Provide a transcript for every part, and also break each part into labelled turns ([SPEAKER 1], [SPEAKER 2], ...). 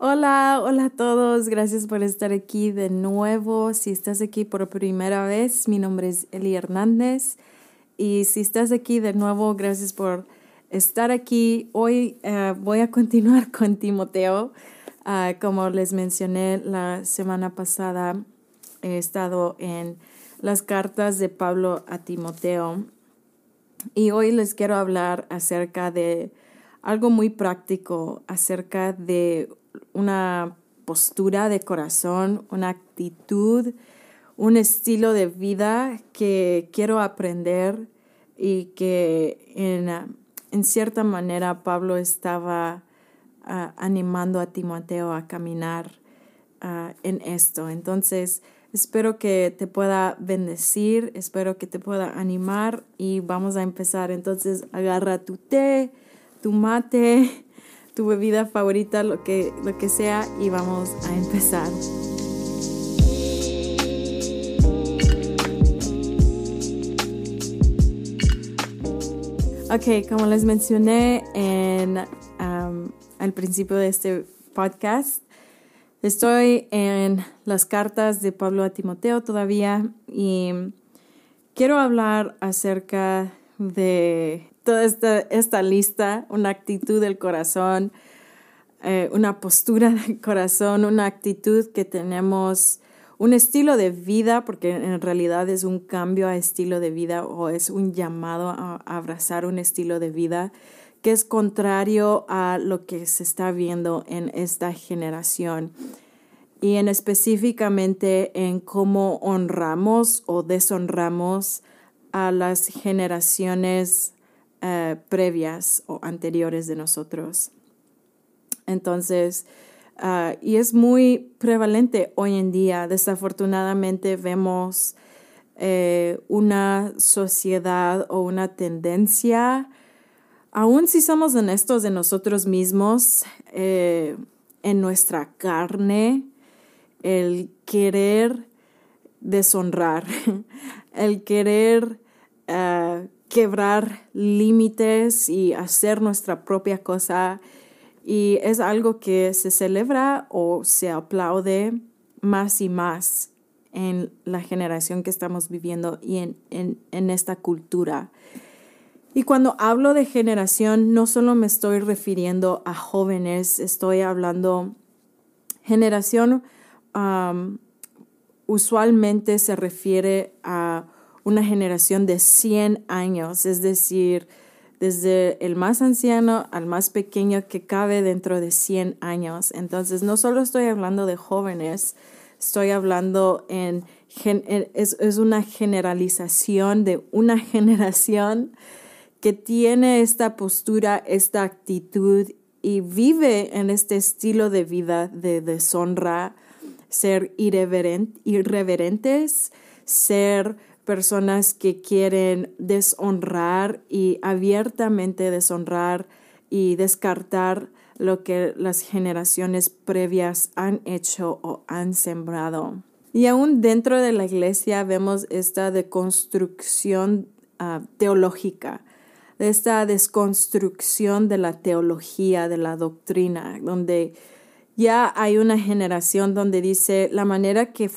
[SPEAKER 1] Hola, hola a todos, gracias por estar aquí de nuevo. Si estás aquí por primera vez, mi nombre es Eli Hernández y si estás aquí de nuevo, gracias por estar aquí. Hoy uh, voy a continuar con Timoteo. Uh, como les mencioné la semana pasada, he estado en las cartas de Pablo a Timoteo y hoy les quiero hablar acerca de algo muy práctico, acerca de una postura de corazón, una actitud, un estilo de vida que quiero aprender y que en, en cierta manera Pablo estaba uh, animando a Timoteo a caminar uh, en esto. Entonces, espero que te pueda bendecir, espero que te pueda animar y vamos a empezar. Entonces, agarra tu té, tu mate tu bebida favorita, lo que, lo que sea, y vamos a empezar. Ok, como les mencioné en, al principio de este podcast, estoy en las cartas de Pablo a Timoteo todavía y quiero hablar acerca de toda esta, lista, una actitud del corazón, eh, una postura del corazón, una actitud que tenemos, un estilo de vida, porque en realidad es un cambio a estilo de vida o es un llamado a, abrazar un estilo de vida que es contrario a lo que se está viendo en esta generación. Y en específicamente en cómo honramos o deshonramos a las generaciones eh, previas o anteriores de nosotros. Entonces, ah, y es muy prevalente hoy en día. Desafortunadamente vemos eh, una sociedad o una tendencia, aun si somos honestos de nosotros mismos, eh, en nuestra carne, el querer deshonrar, el querer quebrar límites y hacer nuestra propia cosa. Y es algo que se celebra o se aplaude más y más en la generación que estamos viviendo y en, en, esta cultura. Y cuando hablo de generación, no solo me estoy refiriendo a jóvenes, estoy hablando generación usualmente se refiere a una generación de 100 años, es decir, desde el más anciano al más pequeño que cabe dentro de 100 años. Entonces, no solo estoy hablando de jóvenes, estoy hablando en, es, es una generalización de una generación que tiene esta postura, esta actitud y vive en este estilo de vida de deshonra, ser irreverentes, ser personas que quieren deshonrar y abiertamente deshonrar y descartar lo que las generaciones previas han hecho o han sembrado. Y aún dentro de la iglesia vemos esta deconstrucción uh, teológica, esta desconstrucción de la teología, de la doctrina, donde ya hay una generación donde dice la manera que,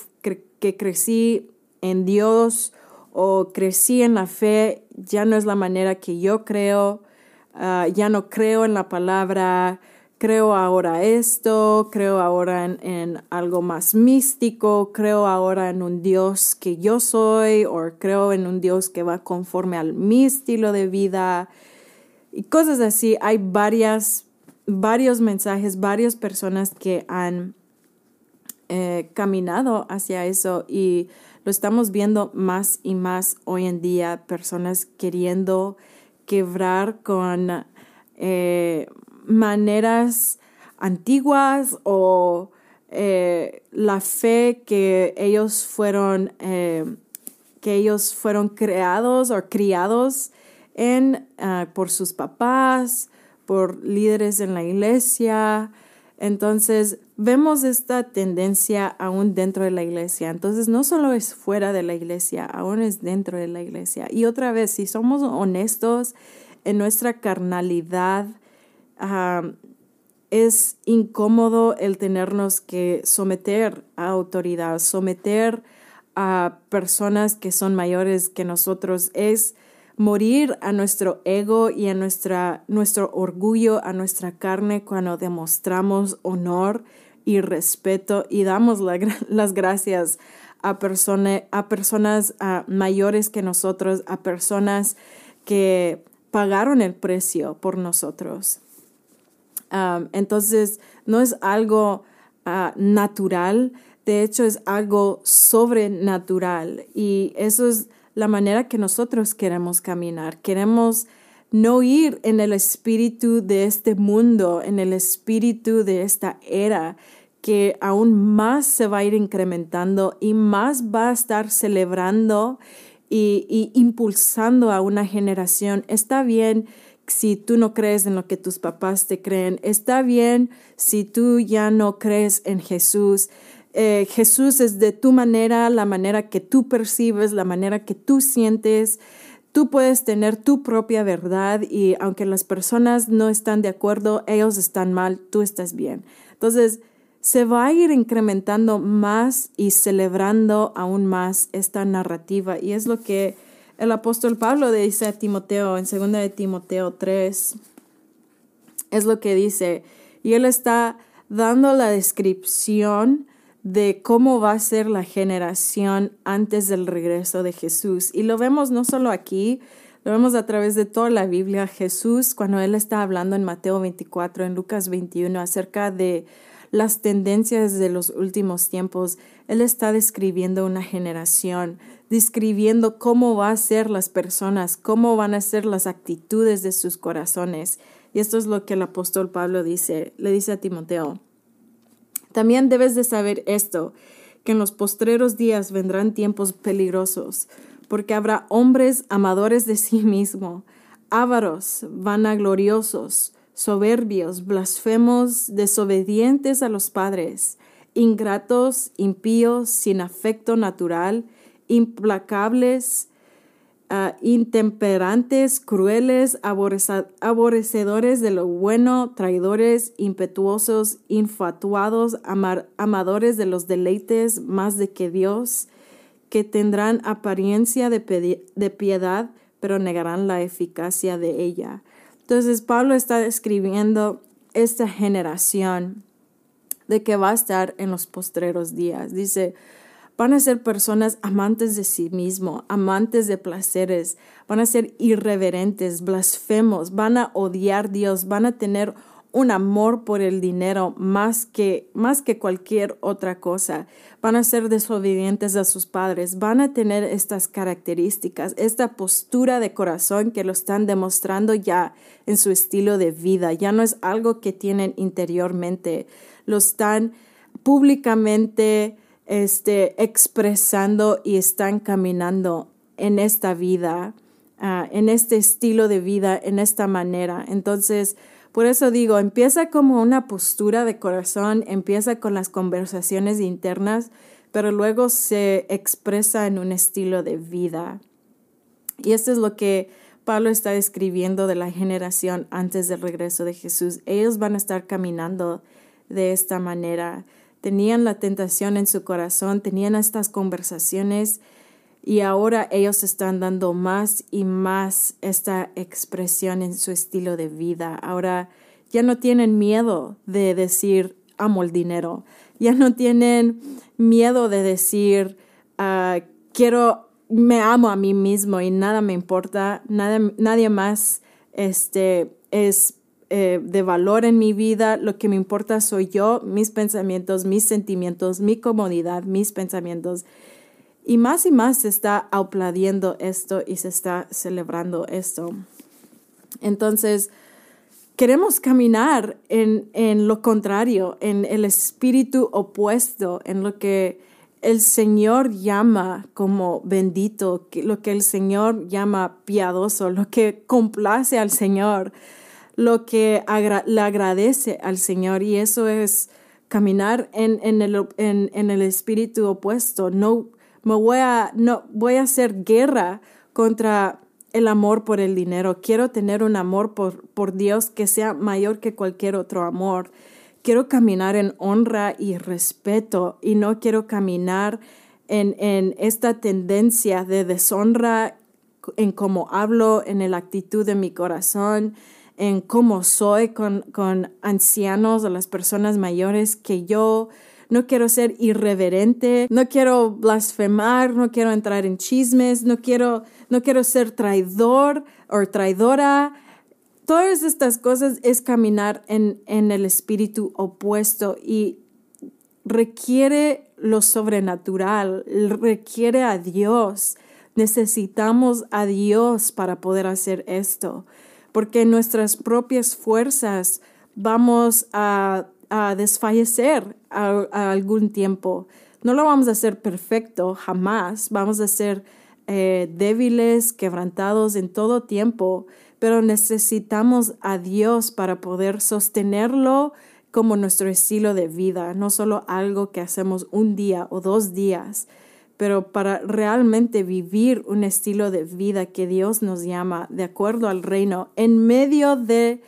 [SPEAKER 1] que crecí en Dios o crecí en la fe, ya no es la manera que yo creo, ah, ya no creo en la palabra, creo ahora esto, creo ahora en, algo más místico, creo ahora en un Dios que yo soy o creo en un Dios que va conforme al mi estilo de vida y cosas así. Hay varias, varios mensajes, varias personas que han eh, caminado hacia eso y lo estamos viendo más y más hoy en día, personas queriendo quebrar con eh, maneras antiguas o eh, la fe que ellos fueron eh, que ellos fueron creados o criados en ah, por sus papás, por líderes en la iglesia, entonces, vemos esta tendencia aún dentro de la iglesia. Entonces, no solo es fuera de la iglesia, aún es dentro de la iglesia. Y otra vez, si somos honestos en nuestra carnalidad, es incómodo el tenernos que someter a autoridad, someter a personas que son mayores que nosotros. Es morir a nuestro ego y a nuestra, nuestro orgullo, a nuestra carne cuando demostramos honor y respeto y damos las gracias a, a personas mayores que nosotros, a personas que pagaron el precio por nosotros. entonces, no es algo ah, natural, de hecho es algo sobrenatural y eso es la manera que nosotros queremos caminar. Queremos no ir en el espíritu de este mundo, en el espíritu de esta era, que aún más se va a ir incrementando y más va a estar celebrando y, impulsando a una generación. Está bien si tú no crees en lo que tus papás te creen. Está bien si tú ya no crees en Jesús. Eh, Jesús es de tu manera, la manera que tú percibes, la manera que tú sientes. Tú puedes tener tu propia verdad y aunque las personas no están de acuerdo, ellos están mal, tú estás bien. Entonces, se va a ir incrementando más y celebrando aún más esta narrativa. Y es lo que el apóstol Pablo dice a Timoteo en 2 de Timoteo 3. Es lo que dice. Y él está dando la descripción de cómo va a ser la generación antes del regreso de Jesús. Y lo vemos no solo aquí, lo vemos a través de toda la Biblia. Jesús, cuando él está hablando en Mateo 24, en Lucas 21, acerca de las tendencias de los últimos tiempos. Él está describiendo una generación, describiendo cómo va a ser las personas, cómo van a ser las actitudes de sus corazones. Y esto es lo que el apóstol Pablo dice, le dice a Timoteo. También debes de saber esto, que en los postreros días vendrán tiempos peligrosos, porque habrá hombres amadores de sí mismo, ávaros, vanagloriosos, soberbios, blasfemos, desobedientes a los padres, ingratos, impíos, sin afecto natural, implacables, intemperantes, crueles, aborrecedores de lo bueno, traidores, impetuosos, infatuados, amadores de los deleites más de que Dios, que tendrán apariencia de piedad, pero negarán la eficacia de ella entonces Pablo está describiendo esta generación de que va a estar en los postreros días. Dice, van a ser personas amantes de sí mismo, amantes de placeres, van a ser irreverentes, blasfemos, van a odiar a Dios, van a tener un amor por el dinero más que, más que cualquier otra cosa. Van a ser desobedientes a sus padres, van a tener estas características, esta postura de corazón que lo están demostrando ya en su estilo de vida. Ya no es algo que tienen interiormente, lo están públicamente este, expresando y están caminando en esta vida, ah, en este estilo de vida, en esta manera. Entonces, por eso digo, empieza como una postura de corazón, empieza con las conversaciones internas, pero luego se expresa en un estilo de vida. Y esto es lo que Pablo está describiendo de la generación antes del regreso de Jesús. Ellos van a estar caminando de esta manera. Tenían la tentación en su corazón, tenían estas conversaciones y ahora ellos están dando más y más esta expresión en su estilo de vida. Ahora ya no tienen miedo de decir amo el dinero. Ya no tienen miedo de decir ah, quiero, me amo a mí mismo y nada me importa, nada, nadie más este, es eh, de valor en mi vida. Lo que me importa soy yo, mis pensamientos, mis sentimientos, mi comodidad, mis pensamientos. Y más y más se está aplaudiendo esto y se está celebrando esto. Entonces, queremos caminar en, en lo contrario, en el espíritu opuesto, en lo que el Señor llama como bendito, lo que el Señor llama piadoso, lo que complace al Señor, lo que le agradece al Señor. Y eso es caminar en, en, el, en, en el espíritu opuesto, no me voy a, no, voy a hacer guerra contra el amor por el dinero. Quiero tener un amor por, por Dios que sea mayor que cualquier otro amor. quiero caminar en honra y respeto y no quiero caminar en, en esta tendencia de deshonra en cómo hablo, en la actitud de mi corazón, en cómo soy con, con ancianos o las personas mayores que yo. No quiero ser irreverente, no quiero blasfemar, no quiero entrar en chismes, no quiero, no quiero ser traidor o traidora. Todas estas cosas es caminar en, en el espíritu opuesto y requiere lo sobrenatural, requiere a Dios. Necesitamos a Dios para poder hacer esto porque nuestras propias fuerzas vamos a, desfallecer a, algún tiempo. No lo vamos a hacer perfecto jamás, vamos a ser eh, débiles, quebrantados en todo tiempo, pero necesitamos a Dios para poder sostenerlo como nuestro estilo de vida, no solo algo que hacemos un día o dos días, pero para realmente vivir un estilo de vida que Dios nos llama de acuerdo al reino en medio de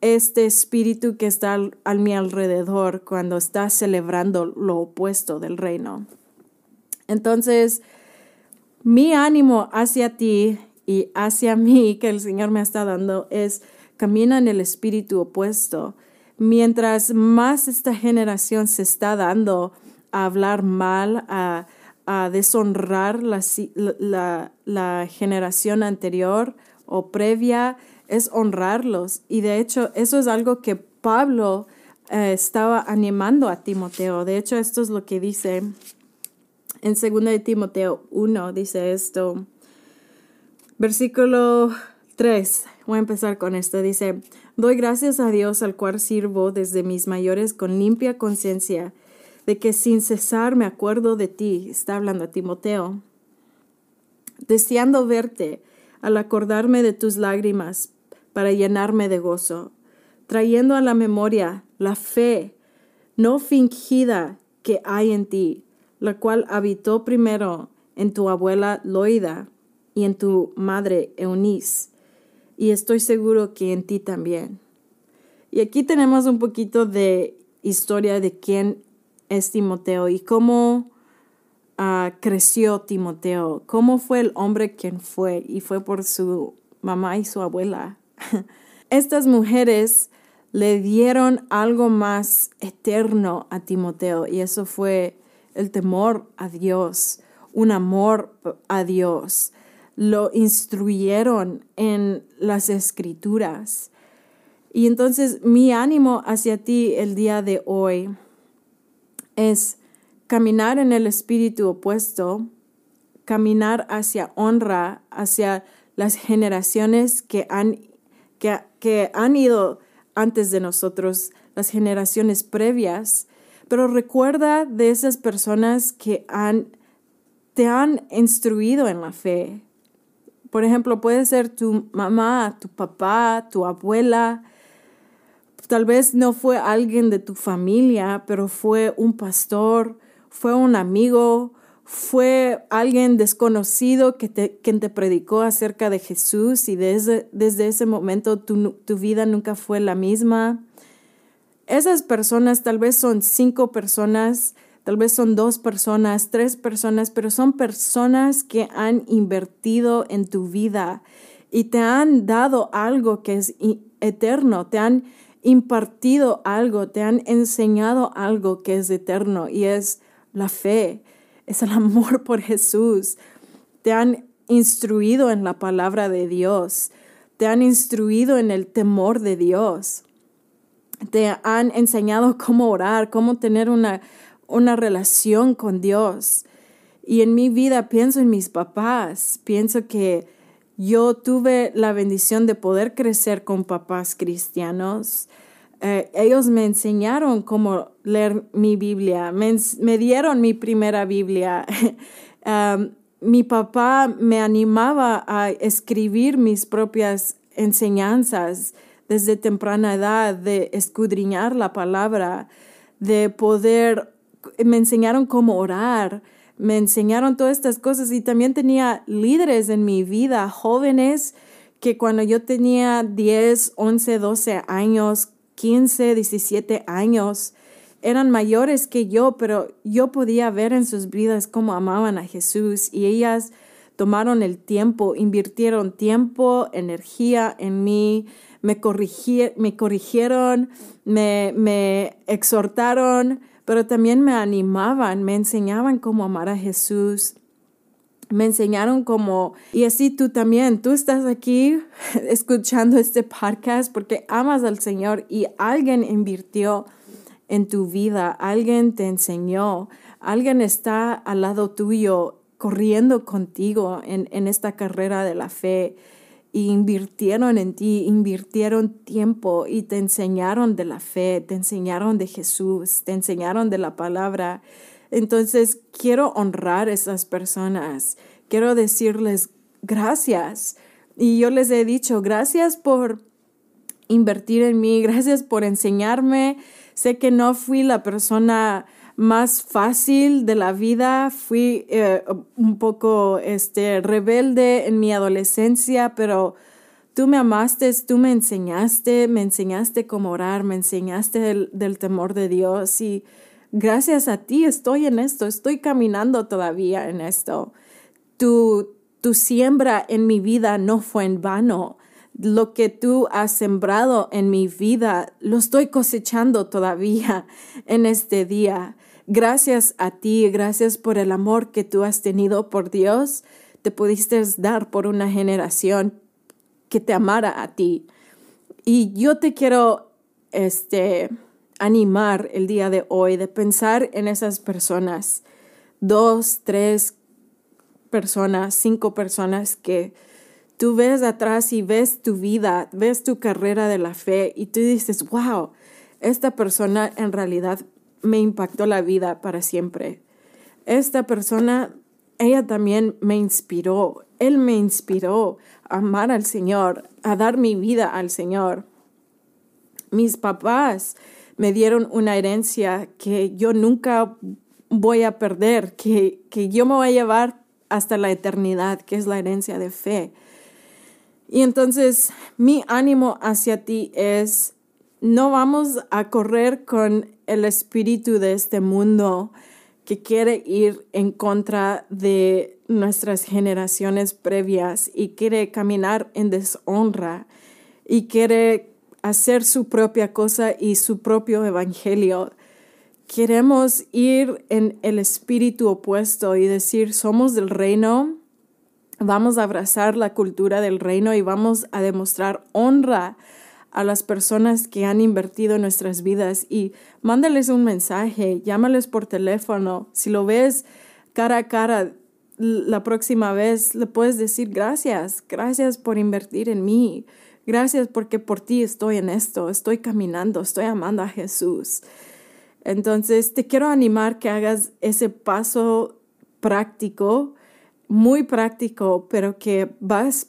[SPEAKER 1] este espíritu que está a mi alrededor cuando está celebrando lo opuesto del reino. Entonces, mi ánimo hacia ti y hacia mí que el Señor me está dando es camina en el espíritu opuesto. Mientras más esta generación se está dando a hablar mal, a a deshonrar la, la, generación anterior o previa, es honrarlos. Y de hecho, eso es algo que Pablo eh, estaba animando a Timoteo. De hecho, esto es lo que dice en 2 de Timoteo 1, dice esto. Versículo 3, voy a empezar con esto. Dice, doy gracias a Dios al cual sirvo desde mis mayores con limpia conciencia de que sin cesar me acuerdo de ti, está hablando a Timoteo, deseando verte al acordarme de tus lágrimas para llenarme de gozo, trayendo a la memoria la fe no fingida que hay en ti, la cual habitó primero en tu abuela Loida y en tu madre Eunice, y estoy seguro que en ti también. Y aquí tenemos un poquito de historia de quién es Timoteo y cómo ah, creció Timoteo, cómo fue el hombre quien fue y fue por su mamá y su abuela. Estas mujeres le dieron algo más eterno a Timoteo y eso fue el temor a Dios, un amor a Dios. Lo instruyeron en las escrituras. Y entonces mi ánimo hacia ti el día de hoy es caminar en el espíritu opuesto, caminar hacia honra, hacia las generaciones que han, que, han ido antes de nosotros, las generaciones previas, pero recuerda de esas personas que han, te han instruido en la fe. Por ejemplo, puede ser tu mamá, tu papá, tu abuela, Tal vez no fue alguien de tu familia, pero fue un pastor, fue un amigo, fue alguien desconocido que te, quien te predicó acerca de Jesús y desde, desde ese momento tu, tu vida nunca fue la misma. Esas personas tal vez son cinco personas, tal vez son dos personas, tres personas, pero son personas que han invertido en tu vida y te han dado algo que es eterno, te han impartido algo, te han enseñado algo que es eterno y es la fe, es el amor por Jesús. Te han instruido en la palabra de Dios, te han instruido en el temor de Dios, te han enseñado cómo orar, cómo tener una, una relación con Dios. Y en mi vida pienso en mis papás, pienso que yo tuve la bendición de poder crecer con papás cristianos. Eh, ellos me enseñaron cómo leer mi Biblia, me, dieron mi primera Biblia. mi papá me animaba a escribir mis propias enseñanzas desde temprana edad, de escudriñar la palabra, de poder, me enseñaron cómo orar, me enseñaron todas estas cosas y también tenía líderes en mi vida, jóvenes que cuando yo tenía 10, 11, 12 años, 15, 17 años. Eran mayores que yo, pero yo podía ver en sus vidas cómo amaban a Jesús y ellas tomaron el tiempo, invirtieron tiempo, energía en mí, me, me corrigieron, me, me exhortaron, pero también me animaban, me enseñaban cómo amar a Jesús. Me enseñaron cómo, y así tú también, tú estás aquí escuchando este podcast porque amas al Señor y alguien invirtió en tu vida, alguien te enseñó, alguien está al lado tuyo corriendo contigo en, en esta carrera de la fe invirtieron en ti, invirtieron tiempo y te enseñaron de la fe, te enseñaron de Jesús, te enseñaron de la palabra. Entonces, quiero honrar a esas personas, quiero decirles gracias. Y yo les he dicho, gracias por invertir en mí, gracias por enseñarme. Sé que no fui la persona más fácil de la vida. Fui eh, un poco este, rebelde en mi adolescencia, pero tú me amaste, tú me enseñaste, me enseñaste cómo orar, me enseñaste del, temor de Dios y gracias a ti estoy en esto, estoy caminando todavía en esto. Tu, tu siembra en mi vida no fue en vano. Lo que tú has sembrado en mi vida lo estoy cosechando todavía en este día. Gracias a ti, gracias por el amor que tú has tenido por Dios, te pudiste dar por una generación que te amara a ti. Y yo te quiero este, animar el día de hoy de pensar en esas personas, dos, tres personas, cinco personas que tú ves atrás y ves tu vida, ves tu carrera de la fe y tú dices, wow, esta persona en realidad me impactó la vida para siempre. Esta persona, ella también me inspiró, él me inspiró a amar al Señor, a dar mi vida al Señor. Mis papás me dieron una herencia que yo nunca voy a perder, que, que yo me voy a llevar hasta la eternidad, que es la herencia de fe. Y entonces mi ánimo hacia ti es, no vamos a correr con el espíritu de este mundo que quiere ir en contra de nuestras generaciones previas y quiere caminar en deshonra y quiere hacer su propia cosa y su propio evangelio. Queremos ir en el espíritu opuesto y decir, somos del reino, vamos a abrazar la cultura del reino y vamos a demostrar honra a las personas que han invertido en nuestras vidas y mándales un mensaje, llámales por teléfono. Si lo ves cara a cara la próxima vez, le puedes decir gracias, gracias por invertir en mí, gracias porque por ti estoy en esto, estoy caminando, estoy amando a Jesús. Entonces, te quiero animar que hagas ese paso práctico, muy práctico, pero que vas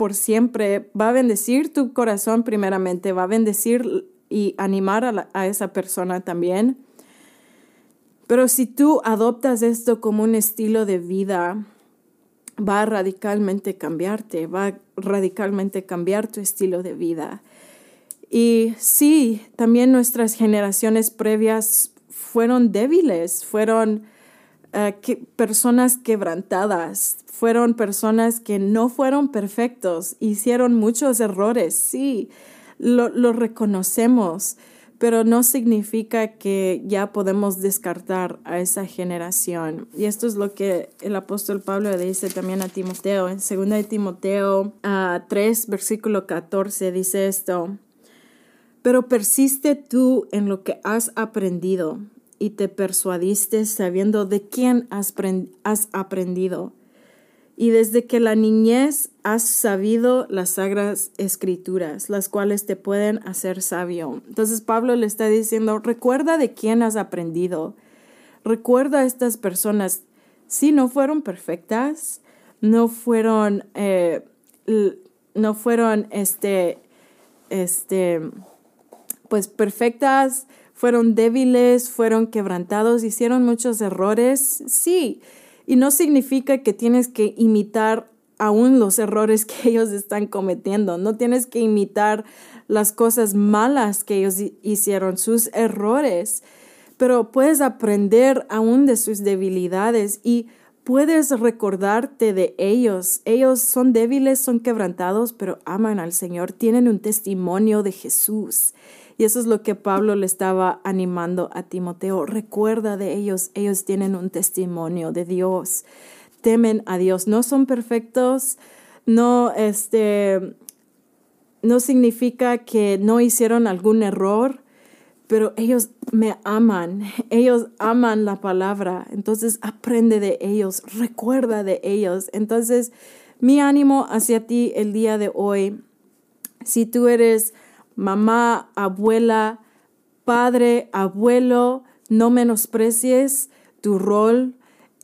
[SPEAKER 1] por siempre, va a bendecir tu corazón primeramente, va a bendecir y animar a, esa persona también. Pero si tú adoptas esto como un estilo de vida, va a radicalmente cambiarte, va a radicalmente cambiar tu estilo de vida. Y sí, también nuestras generaciones previas fueron débiles, fueron eh, que, personas quebrantadas, fueron personas que no fueron perfectos, hicieron muchos errores, sí, lo, lo reconocemos, pero no significa que ya podemos descartar a esa generación. Y esto es lo que el apóstol Pablo dice también a Timoteo. En 2 de Timoteo 3, versículo 14 dice esto, pero persiste tú en lo que has aprendido y te persuadiste sabiendo de quién has, aprendido. Y desde que la niñez has sabido las sagras escrituras, las cuales te pueden hacer sabio. Entonces Pablo le está diciendo, recuerda de quién has aprendido. Recuerda a estas personas. Sí, no fueron perfectas, no fueron, eh, no fueron, este, este, pues perfectas, fueron débiles, fueron quebrantados, hicieron muchos errores, sí. Y no significa que tienes que imitar aún los errores que ellos están cometiendo. No tienes que imitar las cosas malas que ellos hicieron, sus errores, pero puedes aprender aún de sus debilidades y puedes recordarte de ellos. Ellos son débiles, son quebrantados, pero aman al Señor, tienen un testimonio de Jesús. Y eso es lo que Pablo le estaba animando a Timoteo. Recuerda de ellos, ellos tienen un testimonio de Dios. Temen a Dios, no son perfectos, no este no significa que no hicieron algún error, pero ellos me aman, ellos aman la palabra, entonces aprende de ellos, recuerda de ellos. Entonces, mi ánimo hacia ti el día de hoy, si tú eres mamá, abuela, padre, abuelo, no menosprecies tu rol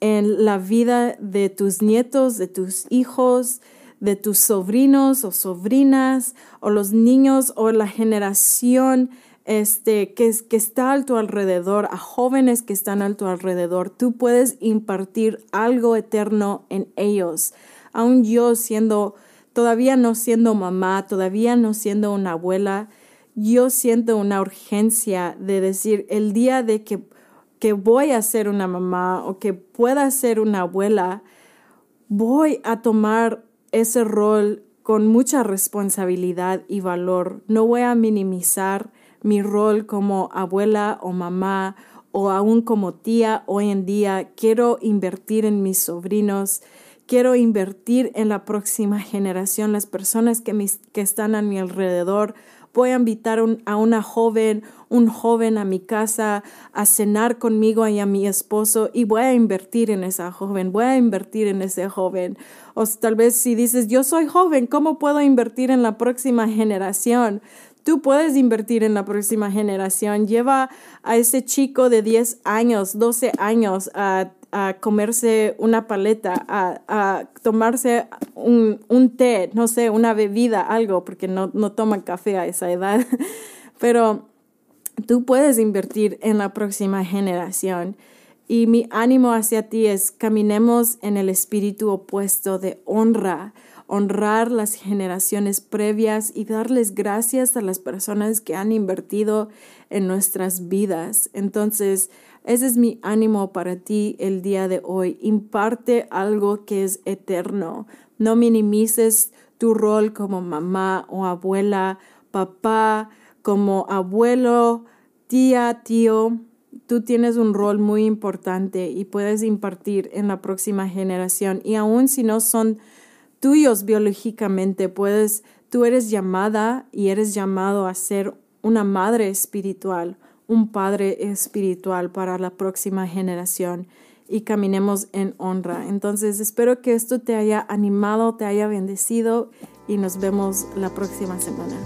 [SPEAKER 1] en la vida de tus nietos, de tus hijos, de tus sobrinos o sobrinas o los niños o la generación este, que, que está a tu alrededor, a jóvenes que están a tu alrededor. Tú puedes impartir algo eterno en ellos. Aún yo siendo todavía no siendo mamá, todavía no siendo una abuela, yo siento una urgencia de decir el día de que, que voy a ser una mamá o que pueda ser una abuela, voy a tomar ese rol con mucha responsabilidad y valor. No voy a minimizar mi rol como abuela o mamá o aún como tía hoy en día. Quiero invertir en mis sobrinos Quiero invertir en la próxima generación, las personas que, que están a mi alrededor. Voy a invitar a una joven, un joven a mi casa a cenar conmigo y a mi esposo y voy a invertir en esa joven, voy a invertir en ese joven. O tal vez si dices, yo soy joven, ¿cómo puedo invertir en la próxima generación? Tú puedes invertir en la próxima generación. Lleva a ese chico de 10 años, 12 años a a comerse una paleta, a, tomarse un, té, no sé, una bebida, algo, porque no, no toman café a esa edad. Pero tú puedes invertir en la próxima generación. Y mi ánimo hacia ti es caminemos en el espíritu opuesto de honra, honrar las generaciones previas y darles gracias a las personas que han invertido en nuestras vidas. Entonces, ese es mi ánimo para ti el día de hoy. Imparte algo que es eterno. No minimices tu rol como mamá o abuela, papá, como abuelo, tía, tío. Tú tienes un rol muy importante y puedes impartir en la próxima generación. Y aun si no son tuyos biológicamente, puedes, tú eres llamada y eres llamado a ser una madre espiritual, un Padre espiritual para la próxima generación y caminemos en honra. Entonces espero que esto te haya animado, te haya bendecido y nos vemos la próxima semana.